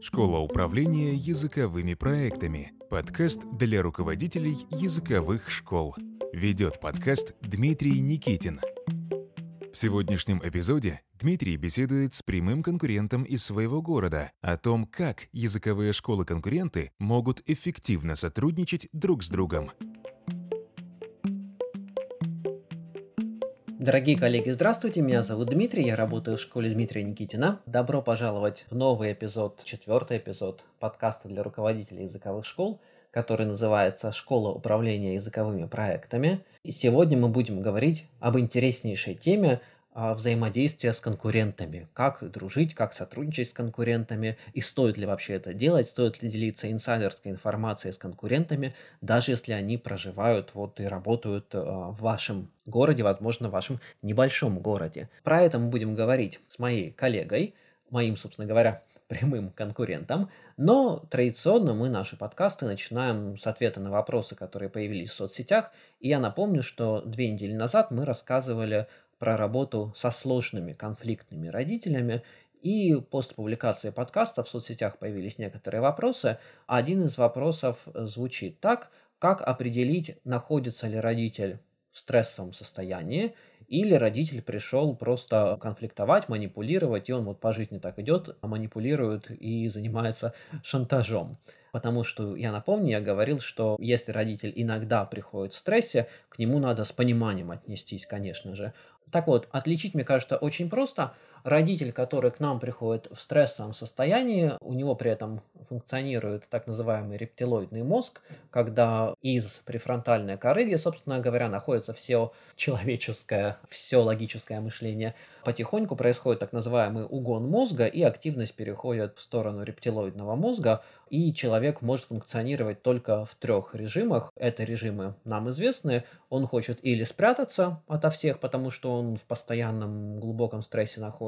Школа управления языковыми проектами. Подкаст для руководителей языковых школ. Ведет подкаст Дмитрий Никитин. В сегодняшнем эпизоде Дмитрий беседует с прямым конкурентом из своего города о том, как языковые школы-конкуренты могут эффективно сотрудничать друг с другом – Дорогие коллеги, здравствуйте, меня зовут Дмитрий, я работаю в школе Дмитрия Никитина. Добро пожаловать в новый эпизод, четвертый эпизод подкаста для руководителей языковых школ, который называется «Школа управления языковыми проектами». И сегодня мы будем говорить об интереснейшей теме взаимодействия с конкурентами, как дружить, как сотрудничать с конкурентами, и стоит ли вообще это делать, стоит ли делиться инсайдерской информацией с конкурентами, даже если они проживают вот и работают а, в вашем городе, возможно, в вашем небольшом городе. Про это мы будем говорить с моей коллегой, моим, собственно говоря, прямым конкурентом, но традиционно мы наши подкасты начинаем с ответа на вопросы, которые появились в соцсетях, и я напомню, что две недели назад мы рассказывали про работу со сложными конфликтными родителями. И после публикации подкаста в соцсетях появились некоторые вопросы. Один из вопросов звучит так, как определить, находится ли родитель в стрессовом состоянии, или родитель пришел просто конфликтовать, манипулировать, и он вот по жизни так идет, а манипулирует и занимается шантажом. Потому что, я напомню, я говорил, что если родитель иногда приходит в стрессе, к нему надо с пониманием отнестись, конечно же. Так вот, отличить, мне кажется, очень просто. Родитель, который к нам приходит в стрессовом состоянии, у него при этом функционирует так называемый рептилоидный мозг, когда из префронтальной коры, где, собственно говоря, находится все человеческое, все логическое мышление, потихоньку происходит так называемый угон мозга, и активность переходит в сторону рептилоидного мозга, и человек может функционировать только в трех режимах. Это режимы нам известны. Он хочет или спрятаться ото всех, потому что он в постоянном глубоком стрессе находится,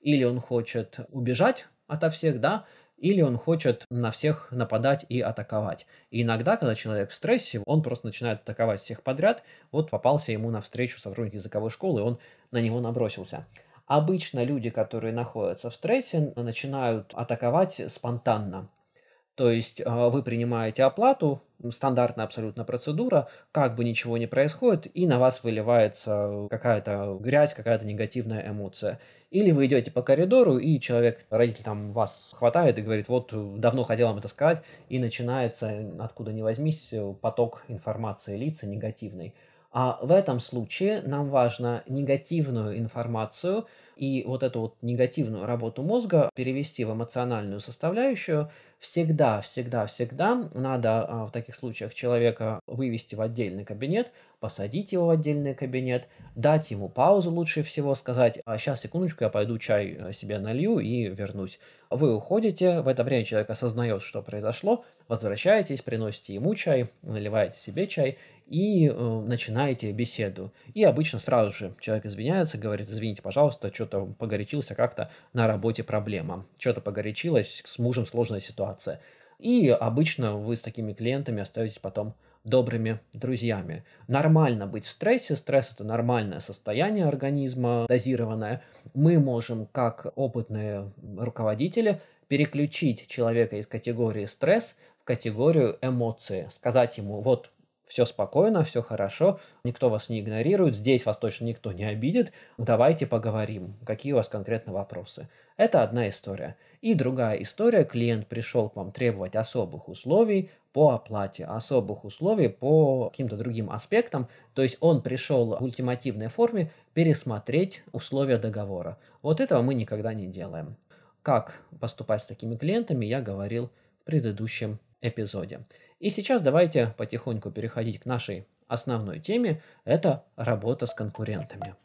или он хочет убежать ото всех, да, или он хочет на всех нападать и атаковать. И иногда, когда человек в стрессе, он просто начинает атаковать всех подряд. Вот попался ему навстречу сотрудник языковой школы, и он на него набросился. Обычно люди, которые находятся в стрессе, начинают атаковать спонтанно. То есть а, вы принимаете оплату, стандартная абсолютно процедура, как бы ничего не происходит, и на вас выливается какая-то грязь, какая-то негативная эмоция. Или вы идете по коридору, и человек, родитель там вас хватает и говорит, вот давно хотел вам это сказать, и начинается, откуда ни возьмись, поток информации лица негативной. А в этом случае нам важно негативную информацию и вот эту вот негативную работу мозга перевести в эмоциональную составляющую. Всегда, всегда, всегда надо а, в таких случаях человека вывести в отдельный кабинет, посадить его в отдельный кабинет, дать ему паузу лучше всего, сказать, а сейчас, секундочку, я пойду чай э, себе налью и вернусь. Вы уходите, в это время человек осознает, что произошло, возвращаетесь, приносите ему чай, наливаете себе чай и э, начинаете беседу. И обычно сразу же человек извиняется, говорит, извините, пожалуйста, что-то погорячился как-то на работе проблема, что-то погорячилось, с мужем сложная ситуация. И обычно вы с такими клиентами остаетесь потом добрыми друзьями. Нормально быть в стрессе, стресс это нормальное состояние организма, дозированное. Мы можем, как опытные руководители, переключить человека из категории стресс в категорию эмоции, сказать ему, вот все спокойно, все хорошо, никто вас не игнорирует, здесь вас точно никто не обидит, давайте поговорим, какие у вас конкретно вопросы. Это одна история. И другая история, клиент пришел к вам требовать особых условий по оплате, особых условий по каким-то другим аспектам, то есть он пришел в ультимативной форме пересмотреть условия договора. Вот этого мы никогда не делаем. Как поступать с такими клиентами, я говорил в предыдущем эпизоде. И сейчас давайте потихоньку переходить к нашей основной теме. Это работа с конкурентами.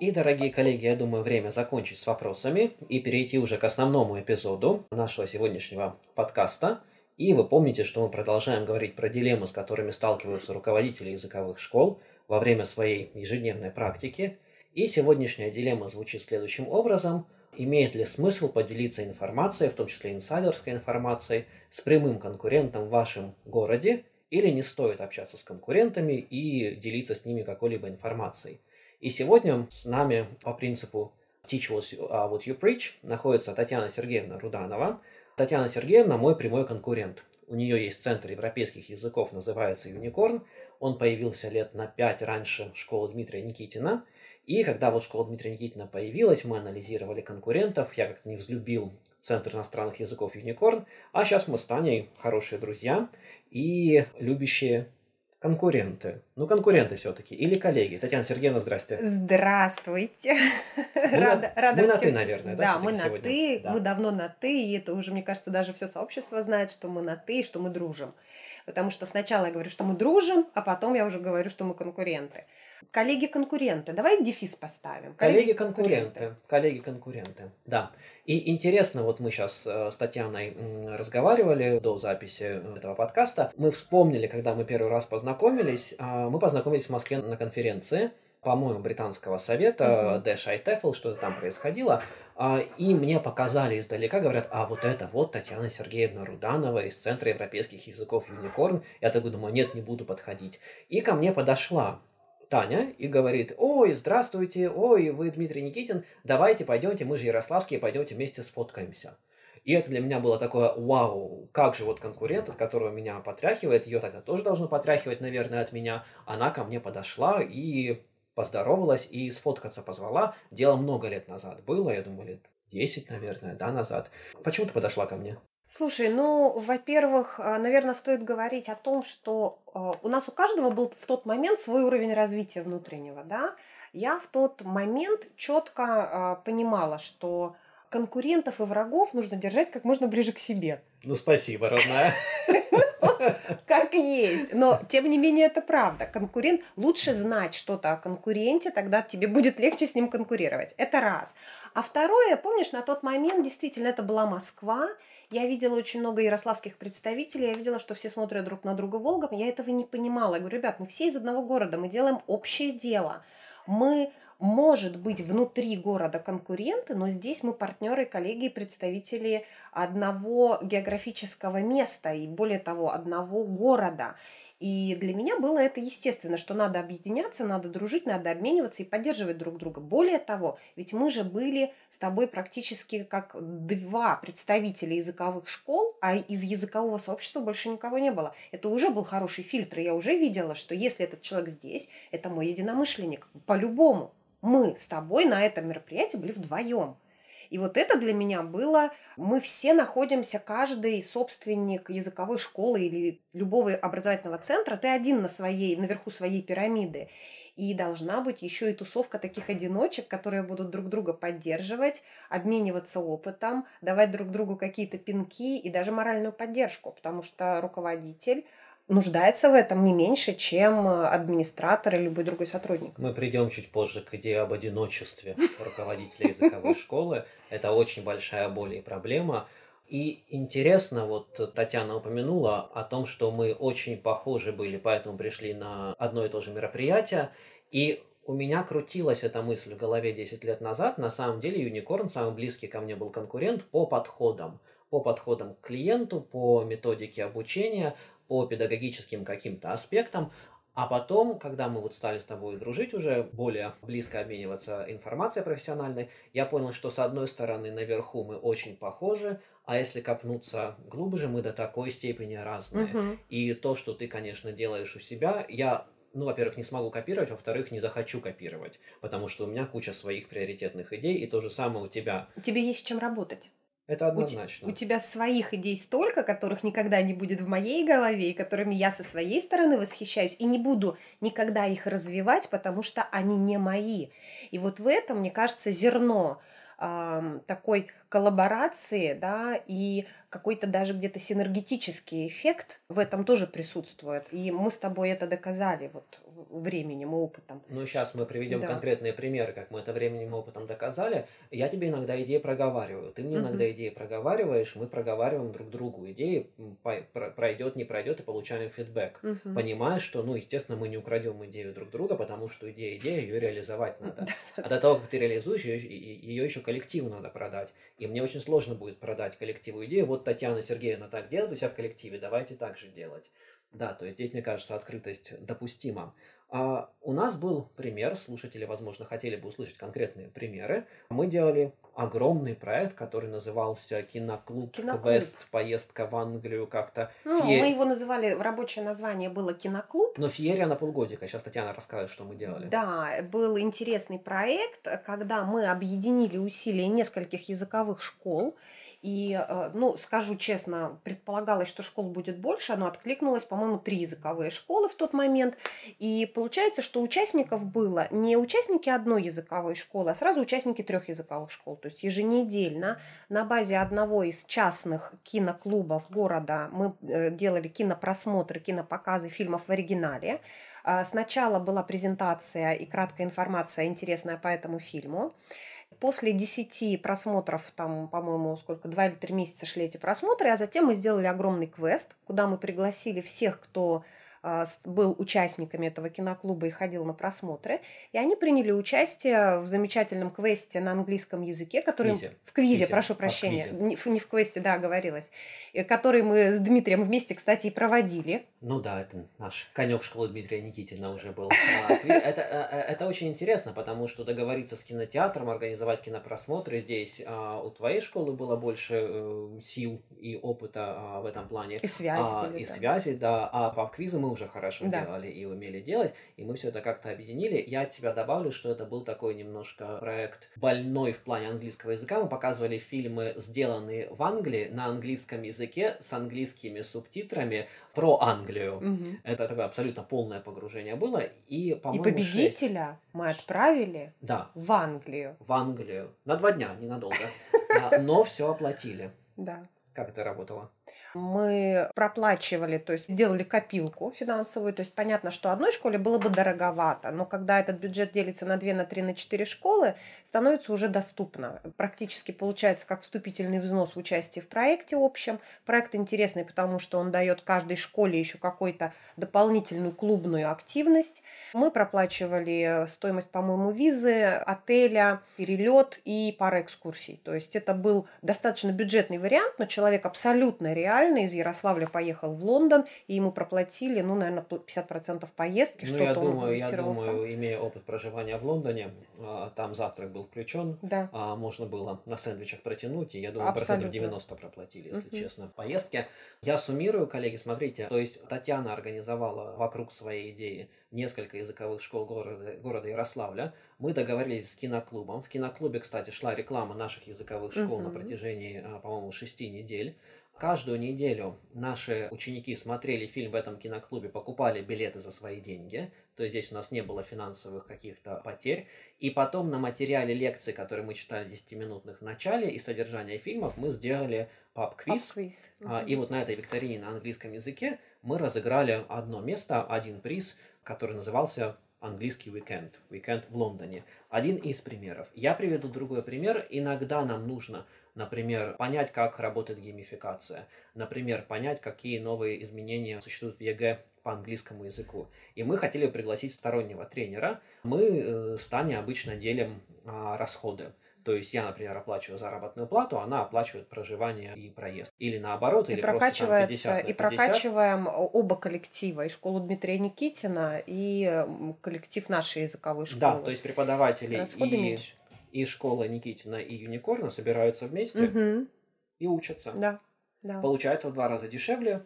И, дорогие коллеги, я думаю, время закончить с вопросами и перейти уже к основному эпизоду нашего сегодняшнего подкаста. И вы помните, что мы продолжаем говорить про дилеммы, с которыми сталкиваются руководители языковых школ во время своей ежедневной практики. И сегодняшняя дилемма звучит следующим образом – имеет ли смысл поделиться информацией, в том числе инсайдерской информацией, с прямым конкурентом в вашем городе, или не стоит общаться с конкурентами и делиться с ними какой-либо информацией. И сегодня с нами по принципу Teach What You Preach находится Татьяна Сергеевна Руданова. Татьяна Сергеевна мой прямой конкурент. У нее есть центр европейских языков, называется Unicorn. Он появился лет на пять раньше школы Дмитрия Никитина. И когда вот школа Дмитрия Никитина появилась, мы анализировали конкурентов. Я как-то не взлюбил Центр иностранных языков Unicorn. А сейчас мы с Таней хорошие друзья и любящие конкуренты. Ну, конкуренты все-таки. Или коллеги. Татьяна Сергеевна, здрасте. Здравствуйте. Мы рада, на, рада мы на «ты», наверное, да? Да, мы на сегодня? «ты». Да. Мы давно на «ты». И это уже, мне кажется, даже все сообщество знает, что мы на «ты» и что мы дружим. Потому что сначала я говорю, что мы дружим, а потом я уже говорю, что мы конкуренты. Коллеги-конкуренты. Давай дефис поставим. Коллеги-конкуренты. Коллеги-конкуренты. Да. И интересно, вот мы сейчас э, с Татьяной разговаривали до записи этого подкаста. Мы вспомнили, когда мы первый раз познакомились. А, мы познакомились в Москве на конференции по-моему, британского совета, Dash ITEFL, что-то там происходило, а, и мне показали издалека, говорят, а вот это вот Татьяна Сергеевна Руданова из Центра европейских языков Юникорн. Я так думаю, нет, не буду подходить. И ко мне подошла Таня и говорит, ой, здравствуйте, ой, вы Дмитрий Никитин, давайте пойдемте, мы же ярославские, пойдемте вместе сфоткаемся. И это для меня было такое, вау, как же вот конкурент, от которого меня потряхивает, ее тогда тоже должно потряхивать, наверное, от меня. Она ко мне подошла и поздоровалась и сфоткаться позвала. Дело много лет назад было, я думаю, лет 10, наверное, да, назад. Почему ты подошла ко мне? Слушай, ну, во-первых, а, наверное, стоит говорить о том, что а, у нас у каждого был в тот момент свой уровень развития внутреннего, да. Я в тот момент четко а, понимала, что конкурентов и врагов нужно держать как можно ближе к себе. Ну, спасибо, родная. Как есть. Но, тем не менее, это правда. Конкурент, лучше знать что-то о конкуренте, тогда тебе будет легче с ним конкурировать. Это раз. А второе, помнишь, на тот момент действительно это была Москва, я видела очень много ярославских представителей, я видела, что все смотрят друг на друга Волгом, я этого не понимала. Я говорю, ребят, мы все из одного города, мы делаем общее дело. Мы может быть внутри города конкуренты, но здесь мы партнеры, коллеги и представители одного географического места и более того, одного города. И для меня было это естественно, что надо объединяться, надо дружить, надо обмениваться и поддерживать друг друга. Более того, ведь мы же были с тобой практически как два представителя языковых школ, а из языкового сообщества больше никого не было. Это уже был хороший фильтр. Я уже видела, что если этот человек здесь, это мой единомышленник. По-любому. Мы с тобой на этом мероприятии были вдвоем. И вот это для меня было, мы все находимся, каждый собственник языковой школы или любого образовательного центра, ты один на своей, наверху своей пирамиды. И должна быть еще и тусовка таких одиночек, которые будут друг друга поддерживать, обмениваться опытом, давать друг другу какие-то пинки и даже моральную поддержку, потому что руководитель нуждается в этом не меньше, чем администратор или любой другой сотрудник. Мы придем чуть позже к идее об одиночестве руководителя языковой школы. Это очень большая боль и проблема. И интересно, вот Татьяна упомянула о том, что мы очень похожи были, поэтому пришли на одно и то же мероприятие. И у меня крутилась эта мысль в голове 10 лет назад. На самом деле Юникорн самый близкий ко мне был конкурент по подходам по подходам к клиенту, по методике обучения, по педагогическим каким-то аспектам, а потом, когда мы вот стали с тобой дружить уже, более близко обмениваться информацией профессиональной, я понял, что с одной стороны наверху мы очень похожи, а если копнуться глубже, мы до такой степени разные. Uh-huh. И то, что ты, конечно, делаешь у себя, я ну, во-первых, не смогу копировать, во-вторых, не захочу копировать, потому что у меня куча своих приоритетных идей, и то же самое у тебя. Тебе есть с чем работать. Это однозначно. У, у тебя своих идей столько, которых никогда не будет в моей голове, и которыми я со своей стороны восхищаюсь, и не буду никогда их развивать, потому что они не мои. И вот в этом, мне кажется, зерно э, такой коллаборации, да, и какой-то даже где-то синергетический эффект в этом тоже присутствует. И мы с тобой это доказали вот временем и опытом. Ну, сейчас мы приведем да. конкретные примеры, как мы это временем и опытом доказали. Я тебе иногда идеи проговариваю, ты мне угу. иногда идеи проговариваешь, мы проговариваем друг другу идеи, пройдет, не пройдет, и получаем фидбэк. Угу. Понимаешь, что, ну, естественно, мы не украдем идею друг друга, потому что идея идея, ее реализовать надо. А до того, как ты реализуешь, ее, ее еще коллективу надо продать. И мне очень сложно будет продать коллективу идею. Вот Татьяна Сергеевна так делает у себя в коллективе, давайте так же делать. Да, то есть здесь, мне кажется, открытость допустима. А у нас был пример, слушатели, возможно, хотели бы услышать конкретные примеры. Мы делали огромный проект, который назывался «Киноклуб, Киноклуб. Квест, поездка в Англию» как-то. Ну, Фе- мы его называли, рабочее название было «Киноклуб». Но феерия на полгодика. Сейчас Татьяна расскажет, что мы делали. Да, был интересный проект, когда мы объединили усилия нескольких языковых школ. И, э, ну, скажу честно, предполагалось, что школ будет больше, но откликнулось, по-моему, три языковые школы в тот момент. И получается, что участников было не участники одной языковой школы, а сразу участники трех языковых школ. То есть еженедельно на базе одного из частных киноклубов города мы э, делали кинопросмотры, кинопоказы фильмов в оригинале. А, Сначала была презентация и краткая информация, интересная по этому фильму. После 10 просмотров, там, по-моему, сколько, два или три месяца шли эти просмотры, а затем мы сделали огромный квест, куда мы пригласили всех, кто был участниками этого киноклуба и ходил на просмотры. И они приняли участие в замечательном квесте на английском языке, который... Квизе. В квизе, Квизе. прошу А, прощения. квизе. Не, в- не в квесте, да, оговорилась. Э, Который мы с Дмитрием вместе, кстати, и проводили. Ну да, это наш конек школы Дмитрия Никитина уже был. А, Это, э, э, это очень интересно, потому что договориться с кинотеатром, организовать кинопросмотры здесь а, у твоей школы было больше сил и опыта а, в этом плане. И связи А, и связи, да. А по квизу мы уже хорошо Да. делали и умели делать, и мы все это как-то объединили. Я от тебя добавлю, что это был такой немножко проект больной в плане английского языка. Мы показывали фильмы, сделанные в Англии на английском языке с английскими субтитрами про Англию. Мгм. Это такое абсолютно полное погружение было. И, И по-моему, победителя мы отправили Да, в Англию. в Англию. На два дня, ненадолго. Но все оплатили. Да. Как это работало? Мы проплачивали, то есть сделали копилку финансовую. То есть понятно, что одной школе было бы дороговато, но когда этот бюджет делится на 2, на 3, на 4 школы, становится уже доступно. Практически получается как вступительный взнос в участие в проекте общем. Проект интересный, потому что он дает каждой школе еще какую-то дополнительную клубную активность. Мы проплачивали стоимость, по-моему, визы, отеля, перелет и пара экскурсий. То есть это был достаточно бюджетный вариант, но человек абсолютно реально из Ярославля поехал в Лондон, и ему проплатили, ну, наверное, 50% поездки, Ну, я что-то он думаю, я думаю, имея опыт проживания в Лондоне, а, там завтрак был включен, Да. а можно было на сэндвичах протянуть, и я думаю, процентов Абсолютно. 90 проплатили, если Мгм. честно. Поездки. Я суммирую, коллеги, смотрите, то есть Татьяна организовала вокруг своей идеи несколько языковых школ города, города Ярославля. Мы договорились с киноклубом. В киноклубе, кстати, шла реклама наших языковых школ на Мгм. протяжении, а, по-моему, шести недель. Каждую неделю наши ученики смотрели фильм в этом киноклубе, покупали билеты за свои деньги. То есть здесь у нас не было финансовых каких-то потерь. И потом на материале лекций, которые мы читали 10-минутных в начале, и содержание фильмов мы сделали паб-квиз. Паб-квиз. А. И вот на этой викторине на английском языке мы разыграли одно место, один приз, который назывался английский уикенд, уикенд в Лондоне. Один из примеров. Я приведу другой пример. Иногда нам нужно, например, понять, как работает геймификация. Например, понять, какие новые изменения существуют в ЕГЭ по английскому языку. И мы хотели пригласить стороннего тренера. Мы э, с Таней обычно делим а, расходы. То есть я, например, оплачиваю заработную плату, она оплачивает проживание и проезд. Или наоборот, И или просто там прокачивается, 50 на и 50. прокачиваем оба коллектива, и школу Дмитрия Никитина, и коллектив нашей языковой школы. Да, то есть преподаватели Расходы и, меньше. И школа Никитина, и Юникорна собираются вместе Мгм. и учатся. Да, да. Получается в два раза дешевле.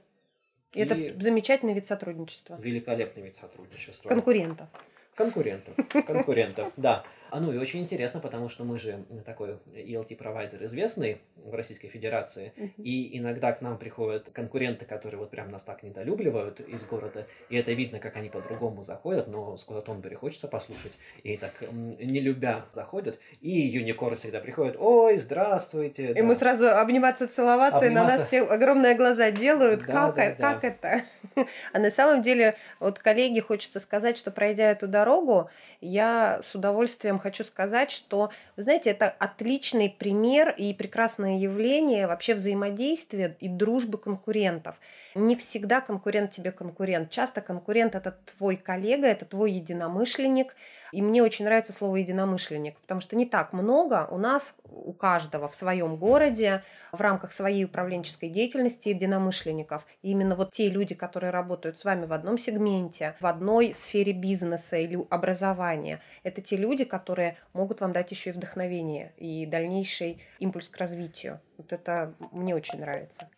И это и замечательный вид сотрудничества. великолепный вид сотрудничества. Конкурентов. Конкурентов. Конкурентов, да. А ну и очень интересно, потому что мы же такой ELT-провайдер известный в Российской Федерации. Мгм. И иногда к нам приходят конкуренты, которые вот прям нас так недолюбливают из города. И это видно, как они по-другому заходят, но Скотта Тонбери хочется послушать. И так, не любя, заходят. И Юникор всегда приходит, ой, здравствуйте. И да». мы сразу обниматься, целоваться, и на нас Обниматься. все огромные глаза делают. Да, как, да, да. как это? А на самом деле, вот коллеге хочется сказать, что пройдя эту дорогу, я с удовольствием хочу сказать, что, вы знаете, это отличный пример и прекрасное явление вообще взаимодействия и дружбы конкурентов. Не всегда конкурент тебе конкурент. Часто конкурент это твой коллега, это твой единомышленник. И мне очень нравится слово единомышленник, потому что не так много у нас, у каждого в своем городе в рамках своей управленческой деятельности единомышленников. И именно вот те люди, которые работают с вами в одном сегменте, в одной сфере бизнеса или образования, это те люди, которые могут вам дать еще и вдохновение и дальнейший импульс к развитию. Вот это мне очень нравится.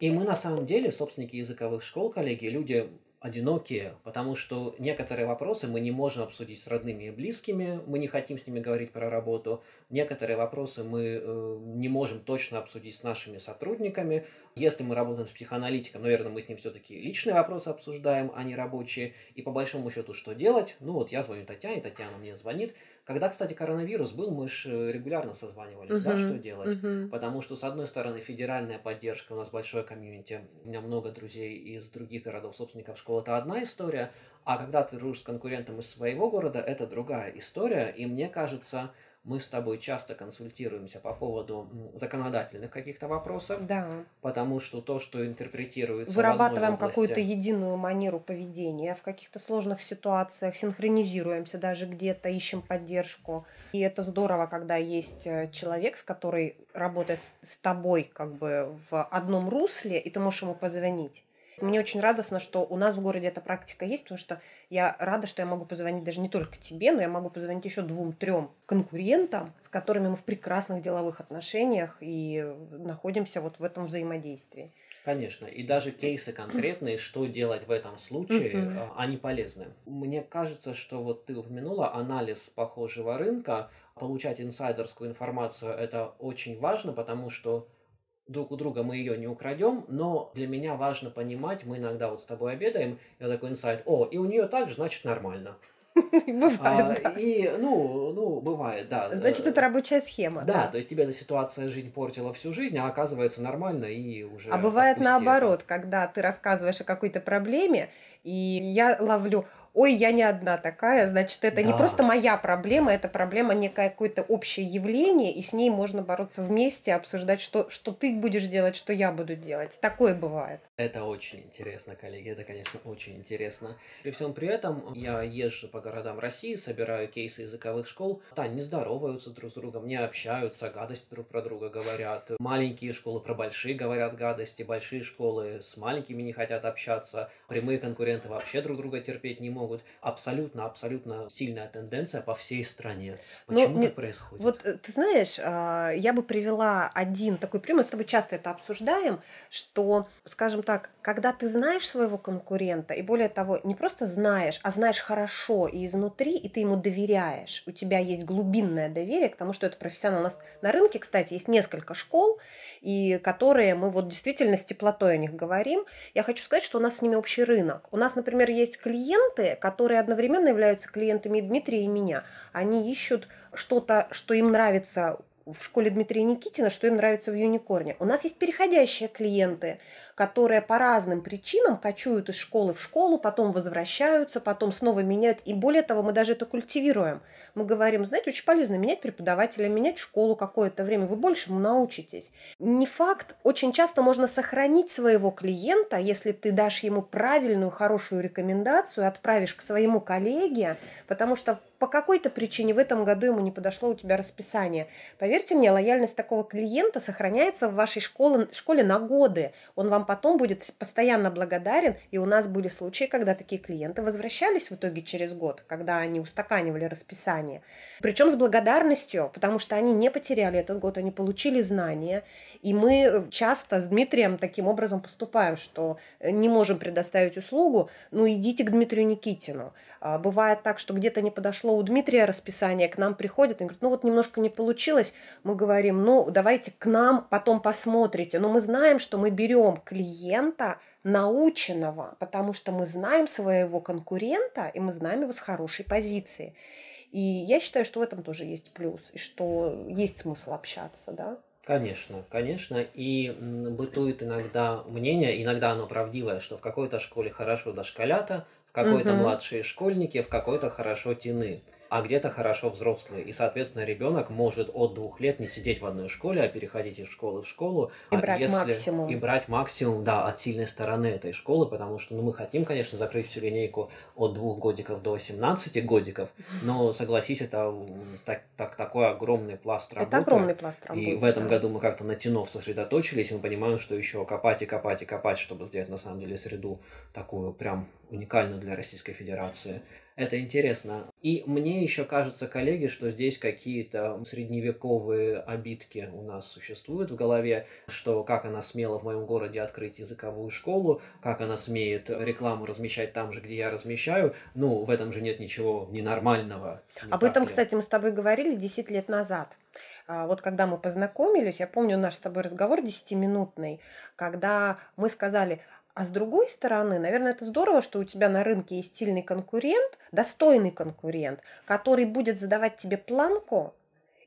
И мы на самом деле, собственники языковых школ, коллеги, люди одинокие, потому что некоторые вопросы мы не можем обсудить с родными и близкими, мы не хотим с ними говорить про работу, некоторые вопросы мы э, не можем точно обсудить с нашими сотрудниками. Если мы работаем с психоаналитиком, наверное, мы с ним все-таки личные вопросы обсуждаем, а не рабочие. И по большому счету, что делать? Ну вот я звоню Татьяне, Татьяна мне звонит, когда, кстати, коронавирус был, мы же регулярно созванивались, uh-huh, да, что делать. Uh-huh. Потому что, с одной стороны, федеральная поддержка, у нас большое комьюнити, у меня много друзей из других городов, собственников школ, это одна история, а когда ты дружишь с конкурентом из своего города, это другая история, и мне кажется, мы с тобой часто консультируемся по поводу законодательных каких-то вопросов. Да. Потому что то, что интерпретируется Вырабатываем области... какую-то единую манеру поведения в каких-то сложных ситуациях, синхронизируемся даже где-то, ищем поддержку. И это здорово, когда есть э, человек, с который работает с тобой как бы в одном русле, и ты можешь ему позвонить. Мне очень радостно, что у нас в городе эта практика есть, потому что я рада, что я могу позвонить даже не только тебе, но я могу позвонить еще двум-трем конкурентам, с которыми мы в прекрасных деловых отношениях и находимся вот в этом взаимодействии. Конечно, и даже кейсы конкретные, что делать в этом случае, а, они полезны. Мне кажется, что вот ты упомянула анализ похожего рынка, получать инсайдерскую информацию это очень важно, потому что друг у друга мы ее не украдем, но для меня важно понимать, мы иногда вот с тобой обедаем, я такой инсайт, о, и у нее так же, значит, нормально. Бывает, а, да. И, ну, ну, бывает, да. Значит, это рабочая схема. Да, да, то есть тебе эта ситуация жизнь портила всю жизнь, а оказывается нормально и уже А бывает наоборот, это. когда ты рассказываешь о какой-то проблеме, и я ловлю, ой, я не одна такая, значит, это да. не просто моя проблема, это проблема некое какое-то общее явление, и с ней можно бороться вместе, обсуждать, что, что ты будешь делать, что я буду делать. Такое бывает. Это очень интересно, коллеги, это, конечно, очень интересно. При всем при этом я езжу по городам России, собираю кейсы языковых школ. Да, не здороваются друг с другом, не общаются, гадости друг про друга говорят. Маленькие школы про большие говорят гадости, большие школы с маленькими не хотят общаться, прямые конкуренты вообще друг друга терпеть не могут. Абсолютно, абсолютно сильная тенденция по всей стране. Ну, Почему Но, так происходит? Вот э, ты знаешь, а, я бы привела один такой пример, мы с тобой часто это обсуждаем, что, скажем так, когда ты знаешь своего конкурента, и более того, не просто знаешь, а знаешь хорошо и изнутри, и ты ему доверяешь, у тебя есть глубинное доверие к тому, что это профессионал. У нас на рынке, кстати, есть несколько школ, и которые мы вот действительно с теплотой о них говорим. Я хочу сказать, что у нас с ними общий рынок. У нас, например, есть клиенты, которые одновременно являются клиентами Дмитрия и меня. Они ищут что-то, что им нравится в школе Дмитрия Никитина, что им нравится в Юникорне. У нас есть переходящие клиенты, которые по разным причинам кочуют из школы в школу, потом возвращаются, потом снова меняют. И более того, мы даже это культивируем. Мы говорим, знаете, очень полезно менять преподавателя, менять школу какое-то время, вы большему научитесь. Не факт, очень часто можно сохранить своего клиента, если ты дашь ему правильную, хорошую рекомендацию, отправишь к своему коллеге, потому что по какой-то причине в этом году ему не подошло у тебя расписание. Поверьте мне, лояльность такого клиента сохраняется в вашей школе, школе на годы. Он вам потом будет постоянно благодарен. И у нас были случаи, когда такие клиенты возвращались в итоге через год, когда они устаканивали расписание. Причем с благодарностью, потому что они не потеряли этот год, они получили знания. И мы часто с Дмитрием таким образом поступаем, что не можем предоставить услугу, ну идите к Дмитрию Никитину. А, бывает так, что где-то не подошло у Дмитрия расписание, к нам приходит и говорит, ну вот немножко не получилось, мы говорим, ну давайте к нам потом посмотрите. Но мы знаем, что мы берем клиента наученного, потому что мы знаем своего конкурента, и мы знаем его с хорошей позиции. И я считаю, что в этом тоже есть плюс, и что есть смысл общаться, да. Конечно, конечно. И бытует иногда мнение, иногда оно правдивое, что в какой-то школе хорошо дошколята, в какой-то угу. младшие школьники, в какой-то хорошо тины. А где-то хорошо взрослые. И, соответственно, ребенок может от двух лет не сидеть в одной школе, а переходить из школы в школу. И а брать если... максимум. И брать максимум, да, от сильной стороны этой школы, потому что ну, мы хотим, конечно, закрыть всю линейку от двух годиков до 17 годиков, но, согласись, это так, так, такой огромный пласт работы. Это огромный пласт работы. И в этом да. году мы как-то на тенов сосредоточились, и мы понимаем, что еще копать и копать и копать, чтобы сделать на самом деле среду такую прям уникальную для Российской Федерации. Это интересно. И мне еще кажется, коллеги, что здесь какие-то средневековые обидки у нас существуют в голове, что как она смела в моем городе открыть языковую школу, как она смеет рекламу размещать там же, где я размещаю. Ну, в этом же нет ничего ненормального. Не Об этом, ли? кстати, мы с тобой говорили 10 лет назад. А, Вот когда мы познакомились, я помню наш с тобой разговор 10-минутный, когда мы сказали, а с другой стороны, наверное, это здорово, что у тебя на рынке есть сильный конкурент, достойный конкурент, который будет задавать тебе планку,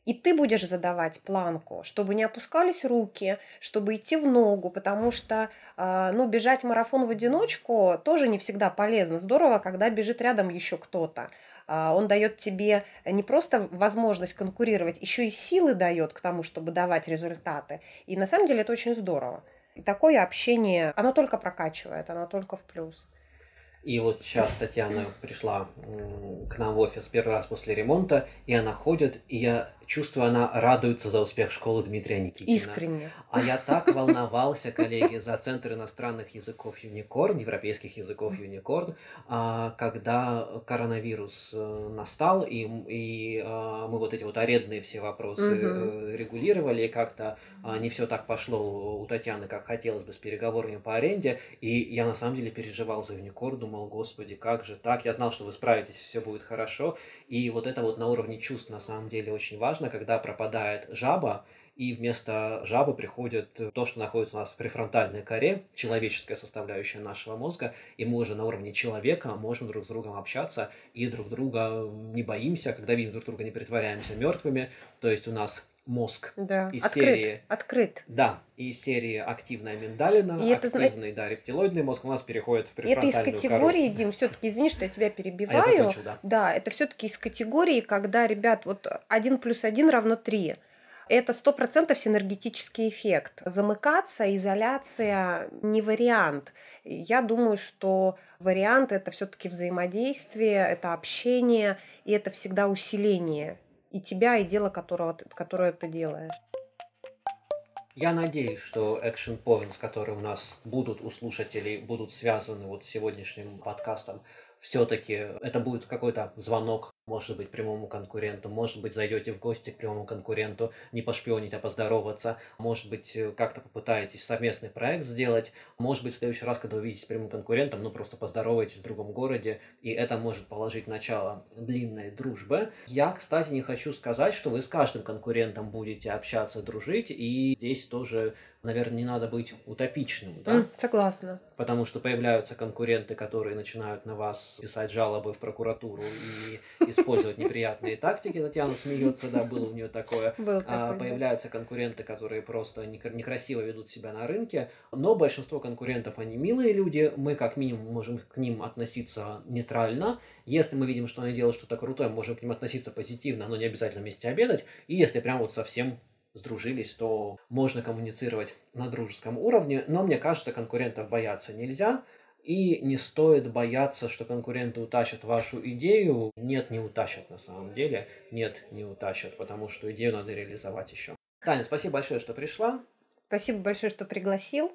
и ты будешь задавать планку, чтобы не опускались руки, чтобы идти в ногу, потому что а, ну, бежать марафон в одиночку тоже не всегда полезно. Здорово, когда бежит рядом еще кто-то. А, Он дает тебе не просто возможность конкурировать, еще и силы дает к тому, чтобы давать результаты. И на самом деле это очень здорово. Такое общение, оно только прокачивает, оно только в плюс. И вот сейчас Татьяна пришла к нам в офис первый раз после ремонта, и она ходит, и я чувствую, она радуется за успех школы Дмитрия Никитина. Искренне. А я так волновался, коллеги, за Центр иностранных языков Юникорн, европейских языков Юникорн, а, когда коронавирус э, настал, и, и а, мы вот эти вот арендные все вопросы э, регулировали, и как-то а, не все так пошло у Татьяны, как хотелось бы с переговорами по аренде, и я на самом деле переживал за Юникорн, думал, господи, как же так, я знал, что вы справитесь, все будет хорошо, и вот это вот на уровне чувств на самом деле очень важно, когда пропадает жаба, и вместо жабы приходит то, что находится у нас в префронтальной коре, человеческая составляющая нашего мозга, и мы уже на уровне человека можем друг с другом общаться и друг друга не боимся, когда видим друг друга, не притворяемся мертвыми, то есть у нас мозг Да. Из открыт. серии- Открыт. да, из серии активная миндалина, И это активный, да, рептилоидный мозг у нас переходит в И это из префронтальную категории, кору. Дим, все-таки, извини, что я тебя А я перебиваю. закончил, да. Да, это все-таки из категории, когда, ребят, вот 1 плюс 1 равно 3. Это сто процентов синергетический эффект. Замыкаться, изоляция не вариант. Я думаю, что вариант это все-таки взаимодействие, это общение, и это всегда усиление и тебя, и дела, которого, которое ты делаешь. Я надеюсь, что action points, которые у нас будут у слушателей, будут связаны вот с сегодняшним подкастом, все-таки это будет какой-то звонок, может быть, прямому конкуренту, может быть, зайдете в гости к прямому конкуренту, не пошпионить, а поздороваться, может быть, э, как-то попытаетесь совместный проект сделать, может быть, в следующий раз, когда увидитесь прямым конкурентом, ну, просто поздороваетесь в другом городе, и это может положить начало длинной дружбы. Я, кстати, не хочу сказать, что вы с каждым конкурентом будете общаться, дружить, и здесь тоже, наверное, не надо быть утопичным, да? М, согласна. Потому что появляются конкуренты, которые начинают на вас писать жалобы в прокуратуру и использовать неприятные тактики. Татьяна смеется, да, было у нее такое. Был А, такой. да. появляются конкуренты, которые просто некр- некрасиво ведут себя на рынке, но большинство конкурентов, они милые люди, мы как минимум можем к ним относиться нейтрально. Если мы видим, что они делают что-то крутое, мы можем к ним относиться позитивно, но не обязательно вместе обедать. И если прям вот совсем сдружились, то можно коммуницировать на дружеском уровне, но мне кажется, конкурентов бояться нельзя. И не стоит бояться, что конкуренты утащат вашу идею. Нет, не утащат на самом деле. Нет, не утащат, потому что идею надо реализовать еще. Таня, спасибо большое, что пришла. Спасибо большое, что пригласил,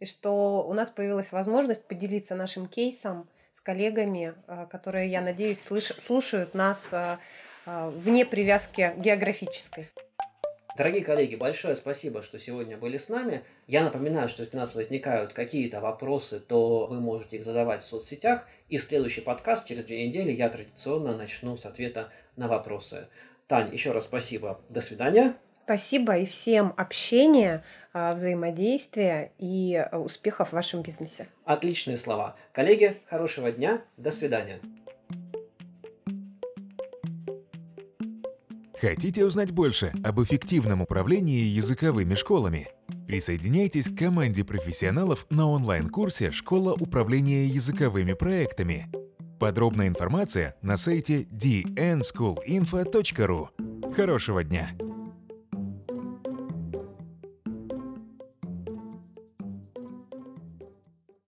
и что у нас появилась возможность поделиться нашим кейсом с коллегами, э, которые, я надеюсь, слыш- слушают нас э, э, вне привязки географической. Дорогие коллеги, большое спасибо, что сегодня были с нами. Я напоминаю, что если у нас возникают какие-то вопросы, то вы можете их задавать в соцсетях. И следующий подкаст через две недели я традиционно начну с ответа на вопросы. Тань, еще раз спасибо. До свидания. Спасибо и всем общения, э, взаимодействия и э, успехов в вашем бизнесе. Отличные слова. Коллеги, хорошего дня. До свидания. Хотите узнать больше об эффективном управлении языковыми школами? Присоединяйтесь к команде профессионалов на онлайн-курсе «Школа управления языковыми проектами». Подробная информация на сайте dnschoolinfo.ru. Хорошего дня!